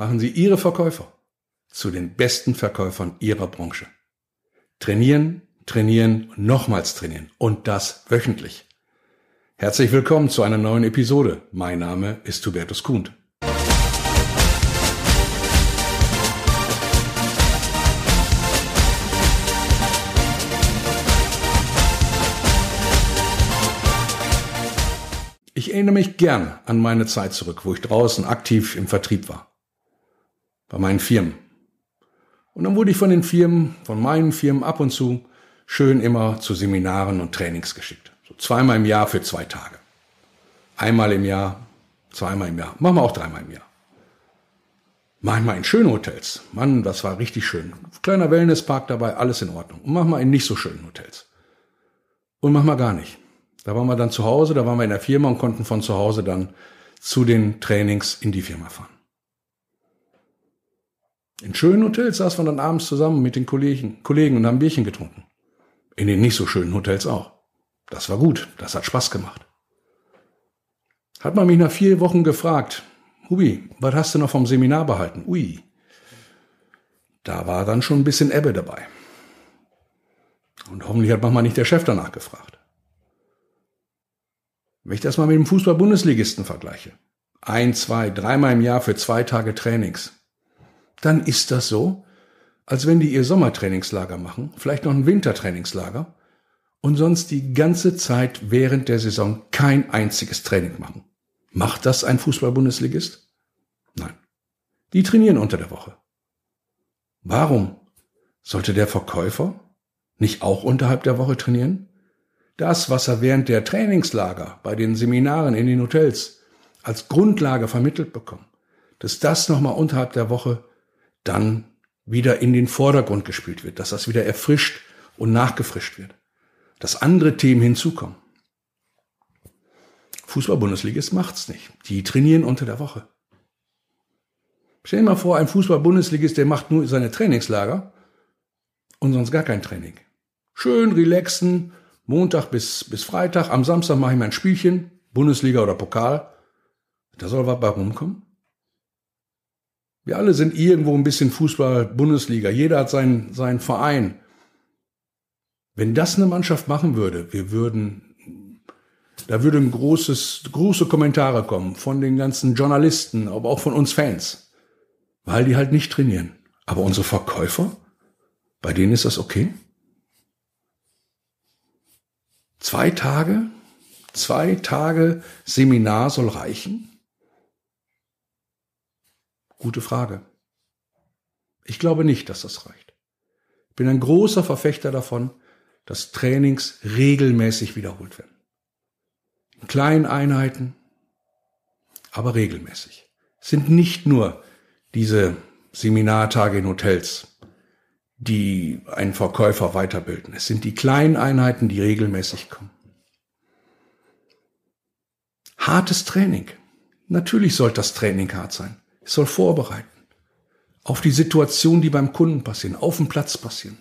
machen Sie Ihre Verkäufer zu den besten Verkäufern Ihrer Branche. Trainieren, trainieren, nochmals trainieren und das wöchentlich. Herzlich willkommen zu einer neuen Episode. Mein Name ist Hubertus Kuhn. Ich erinnere mich gern an meine Zeit zurück, wo ich draußen aktiv im Vertrieb war. Bei meinen Firmen. Und dann wurde ich von den Firmen, von meinen Firmen ab und zu schön immer zu Seminaren und Trainings geschickt. So zweimal im Jahr für zwei Tage. Einmal im Jahr, zweimal im Jahr. Machen wir auch dreimal im Jahr. Manchmal in schönen Hotels. Mann, das war richtig schön. Kleiner Wellnesspark dabei, alles in Ordnung. Und manchmal in nicht so schönen Hotels. Und manchmal gar nicht. Da waren wir dann zu Hause, da waren wir in der Firma und konnten von zu Hause dann zu den Trainings in die Firma fahren. In schönen Hotels saßen wir dann abends zusammen mit den Kollegen, Kollegen und haben Bierchen getrunken. In den nicht so schönen Hotels auch. Das war gut, das hat Spaß gemacht. Hat man mich nach vier Wochen gefragt, Hubi, was hast du noch vom Seminar behalten? Ui. Da war dann schon ein bisschen Ebbe dabei. Und hoffentlich hat manchmal nicht der Chef danach gefragt. Wenn ich das mal mit dem Fußball-Bundesligisten vergleiche, ein, zwei, dreimal im Jahr für zwei Tage Trainings, dann ist das so, als wenn die ihr Sommertrainingslager machen, vielleicht noch ein Wintertrainingslager und sonst die ganze Zeit während der Saison kein einziges Training machen. Macht das ein Fußball-Bundesligist? Nein. Die trainieren unter der Woche. Warum sollte der Verkäufer nicht auch unterhalb der Woche trainieren? das, was er während der Trainingslager bei den Seminaren in den Hotels als Grundlage vermittelt bekommt, dass das nochmal unterhalb der Woche dann wieder in den Vordergrund gespielt wird, dass das wieder erfrischt und nachgefrischt wird, dass andere Themen hinzukommen. Fußball-Bundesligist macht's nicht. Die trainieren unter der Woche. Stell dir mal vor, ein Fußball-Bundesligist, der macht nur seine Trainingslager und sonst gar kein Training. Schön relaxen, Montag bis, bis Freitag. Am Samstag mache ich mein Spielchen, Bundesliga oder Pokal. Da soll was bei rumkommen. Wir alle sind irgendwo ein bisschen Fußball, Bundesliga. Jeder hat seinen, seinen Verein. Wenn das eine Mannschaft machen würde, wir würden, da würden großes, große Kommentare kommen von den ganzen Journalisten, aber auch von uns Fans. Weil die halt nicht trainieren. Aber unsere Verkäufer, bei denen ist das okay? Zwei Tage, zwei Tage Seminar soll reichen? Gute Frage. Ich glaube nicht, dass das reicht. Ich bin ein großer Verfechter davon, dass Trainings regelmäßig wiederholt werden. In kleinen Einheiten, aber regelmäßig. Es sind nicht nur diese Seminartage in Hotels, die einen Verkäufer weiterbilden. Es sind die kleinen Einheiten, die regelmäßig kommen. Hartes Training. Natürlich soll das Training hart sein. Es soll vorbereiten. Auf die Situation, die beim Kunden passieren, auf dem Platz passieren.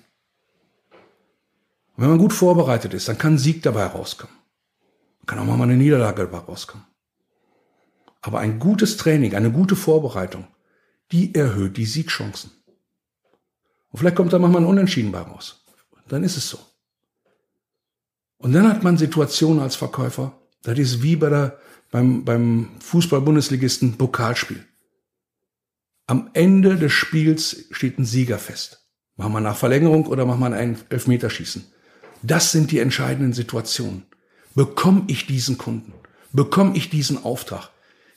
Und wenn man gut vorbereitet ist, dann kann ein Sieg dabei rauskommen. Kann auch mal eine Niederlage dabei rauskommen. Aber ein gutes Training, eine gute Vorbereitung, die erhöht die Siegchancen. Und vielleicht kommt da manchmal ein Unentschieden bei raus. Dann ist es so. Und dann hat man Situationen als Verkäufer, das ist wie bei der, beim, beim Fußball-Bundesligisten Pokalspiel. Am Ende des Spiels steht ein Sieger fest. Machen wir nach Verlängerung oder machen wir ein Elfmeterschießen? Das sind die entscheidenden Situationen. Bekomme ich diesen Kunden? Bekomme ich diesen Auftrag?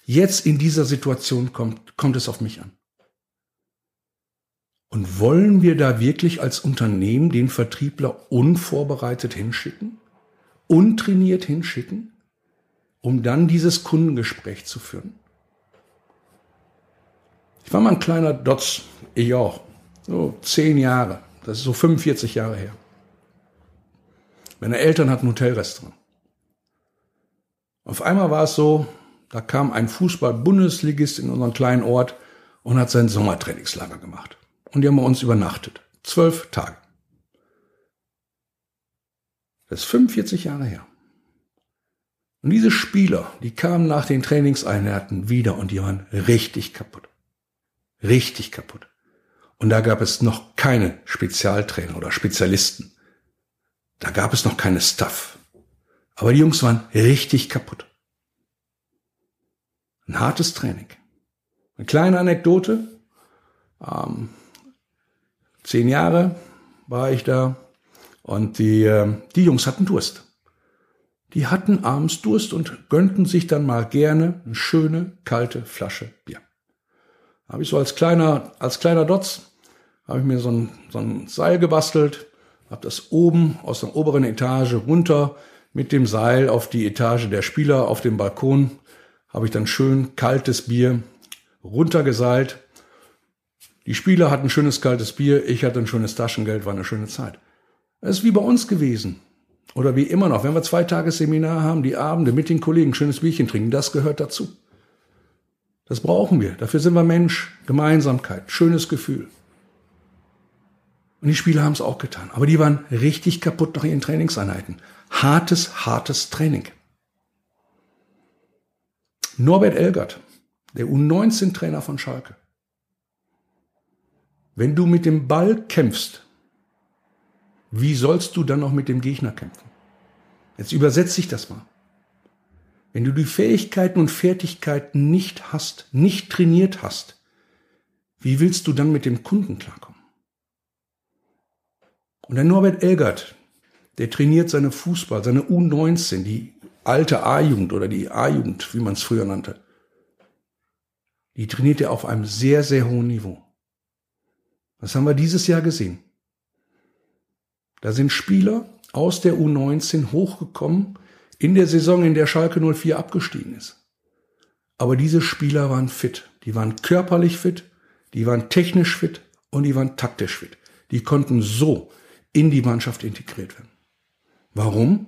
Jetzt in dieser Situation kommt, kommt es auf mich an. Und wollen wir da wirklich als Unternehmen den Vertriebler unvorbereitet hinschicken? Untrainiert hinschicken? Um dann dieses Kundengespräch zu führen? Ich war mal ein kleiner Dotz, ich auch. So zehn Jahre. Das ist so 45 Jahre her. Meine Eltern hatten ein Hotelrestaurant. Auf einmal war es so, da kam ein Fußball-Bundesligist in unseren kleinen Ort und hat sein Sommertrainingslager gemacht. Und die haben bei uns übernachtet. Zwölf Tage. Das ist 45 Jahre her. Und diese Spieler, die kamen nach den Trainingseinheiten wieder und die waren richtig kaputt. Richtig kaputt. Und da gab es noch keine Spezialtrainer oder Spezialisten. Da gab es noch keine Stuff. Aber die Jungs waren richtig kaputt. Ein hartes Training. Eine kleine Anekdote. Ähm, zehn Jahre war ich da und die, äh, die Jungs hatten Durst. Die hatten abends Durst und gönnten sich dann mal gerne eine schöne, kalte Flasche Bier. Habe ich so als kleiner, als kleiner Dotz, habe ich mir so ein, so ein Seil gebastelt, habe das oben aus der oberen Etage runter mit dem Seil auf die Etage der Spieler auf dem Balkon, habe ich dann schön kaltes Bier runtergeseilt. Die Spieler hatten schönes kaltes Bier, ich hatte ein schönes Taschengeld, war eine schöne Zeit. Es ist wie bei uns gewesen. Oder wie immer noch, wenn wir zwei Tage Seminar haben, die Abende mit den Kollegen schönes Bierchen trinken, das gehört dazu. Das brauchen wir. Dafür sind wir Mensch. Gemeinsamkeit, schönes Gefühl. Und die Spieler haben es auch getan. Aber die waren richtig kaputt nach ihren Trainingseinheiten. Hartes, hartes Training. Norbert Elgert, der U19-Trainer von Schalke. Wenn du mit dem Ball kämpfst, wie sollst du dann noch mit dem Gegner kämpfen? Jetzt übersetze ich das mal. Wenn du die Fähigkeiten und Fertigkeiten nicht hast, nicht trainiert hast, wie willst du dann mit dem Kunden klarkommen? Und der Norbert Elgert, der trainiert seine Fußball, seine U19, die alte A-Jugend oder die A-Jugend, wie man es früher nannte. Die trainiert er auf einem sehr, sehr hohen Niveau. Das haben wir dieses Jahr gesehen. Da sind Spieler aus der U19 hochgekommen in der Saison, in der Schalke 04 abgestiegen ist. Aber diese Spieler waren fit. Die waren körperlich fit, die waren technisch fit und die waren taktisch fit. Die konnten so in die Mannschaft integriert werden. Warum?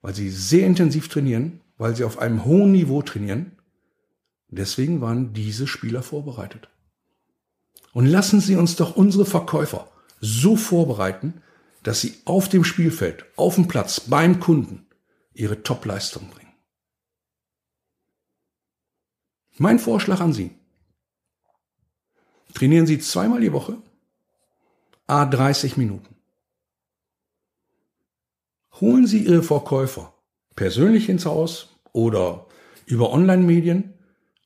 Weil sie sehr intensiv trainieren, weil sie auf einem hohen Niveau trainieren. Deswegen waren diese Spieler vorbereitet. Und lassen Sie uns doch unsere Verkäufer so vorbereiten, dass sie auf dem Spielfeld, auf dem Platz, beim Kunden ihre Topleistung bringen. Mein Vorschlag an Sie. Trainieren Sie zweimal die Woche, a 30 Minuten. Holen Sie Ihre Verkäufer persönlich ins Haus oder über Online-Medien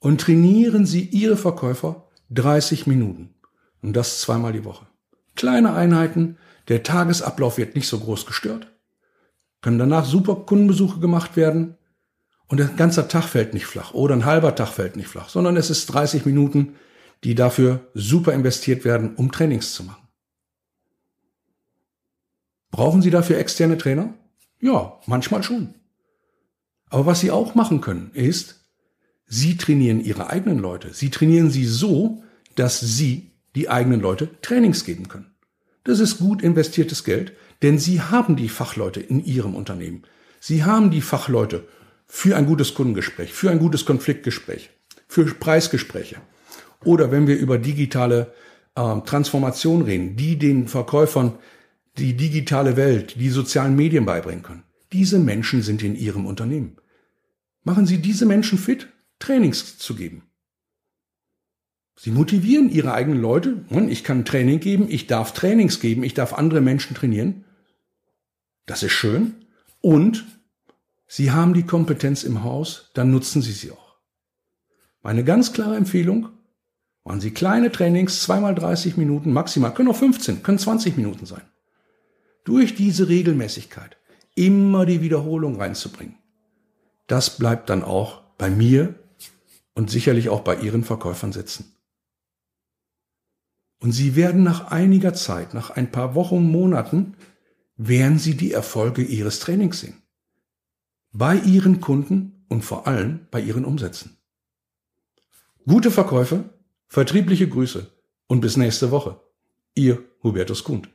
und trainieren Sie Ihre Verkäufer 30 Minuten. Und das zweimal die Woche. Kleine Einheiten, der Tagesablauf wird nicht so groß gestört. Können danach super Kundenbesuche gemacht werden. Und ein ganzer Tag fällt nicht flach oder ein halber Tag fällt nicht flach, sondern es ist 30 Minuten, die dafür super investiert werden, um Trainings zu machen. Brauchen Sie dafür externe Trainer? Ja, manchmal schon. Aber was Sie auch machen können, ist, Sie trainieren Ihre eigenen Leute. Sie trainieren sie so, dass Sie die eigenen Leute Trainings geben können. Das ist gut investiertes Geld, denn Sie haben die Fachleute in Ihrem Unternehmen. Sie haben die Fachleute für ein gutes Kundengespräch, für ein gutes Konfliktgespräch, für Preisgespräche. Oder wenn wir über digitale äh, Transformation reden, die den Verkäufern die digitale Welt, die sozialen Medien beibringen können. Diese Menschen sind in Ihrem Unternehmen. Machen Sie diese Menschen fit, Trainings zu geben. Sie motivieren ihre eigenen Leute. Ich kann Training geben, ich darf Trainings geben, ich darf andere Menschen trainieren. Das ist schön. Und Sie haben die Kompetenz im Haus, dann nutzen Sie sie auch. Meine ganz klare Empfehlung, machen Sie kleine Trainings, zweimal 30 Minuten maximal, können auch 15, können 20 Minuten sein. Durch diese Regelmäßigkeit immer die Wiederholung reinzubringen. Das bleibt dann auch bei mir und sicherlich auch bei Ihren Verkäufern sitzen. Und Sie werden nach einiger Zeit, nach ein paar Wochen, Monaten, werden Sie die Erfolge Ihres Trainings sehen. Bei Ihren Kunden und vor allem bei Ihren Umsätzen. Gute Verkäufe, vertriebliche Grüße und bis nächste Woche. Ihr Hubertus Kund.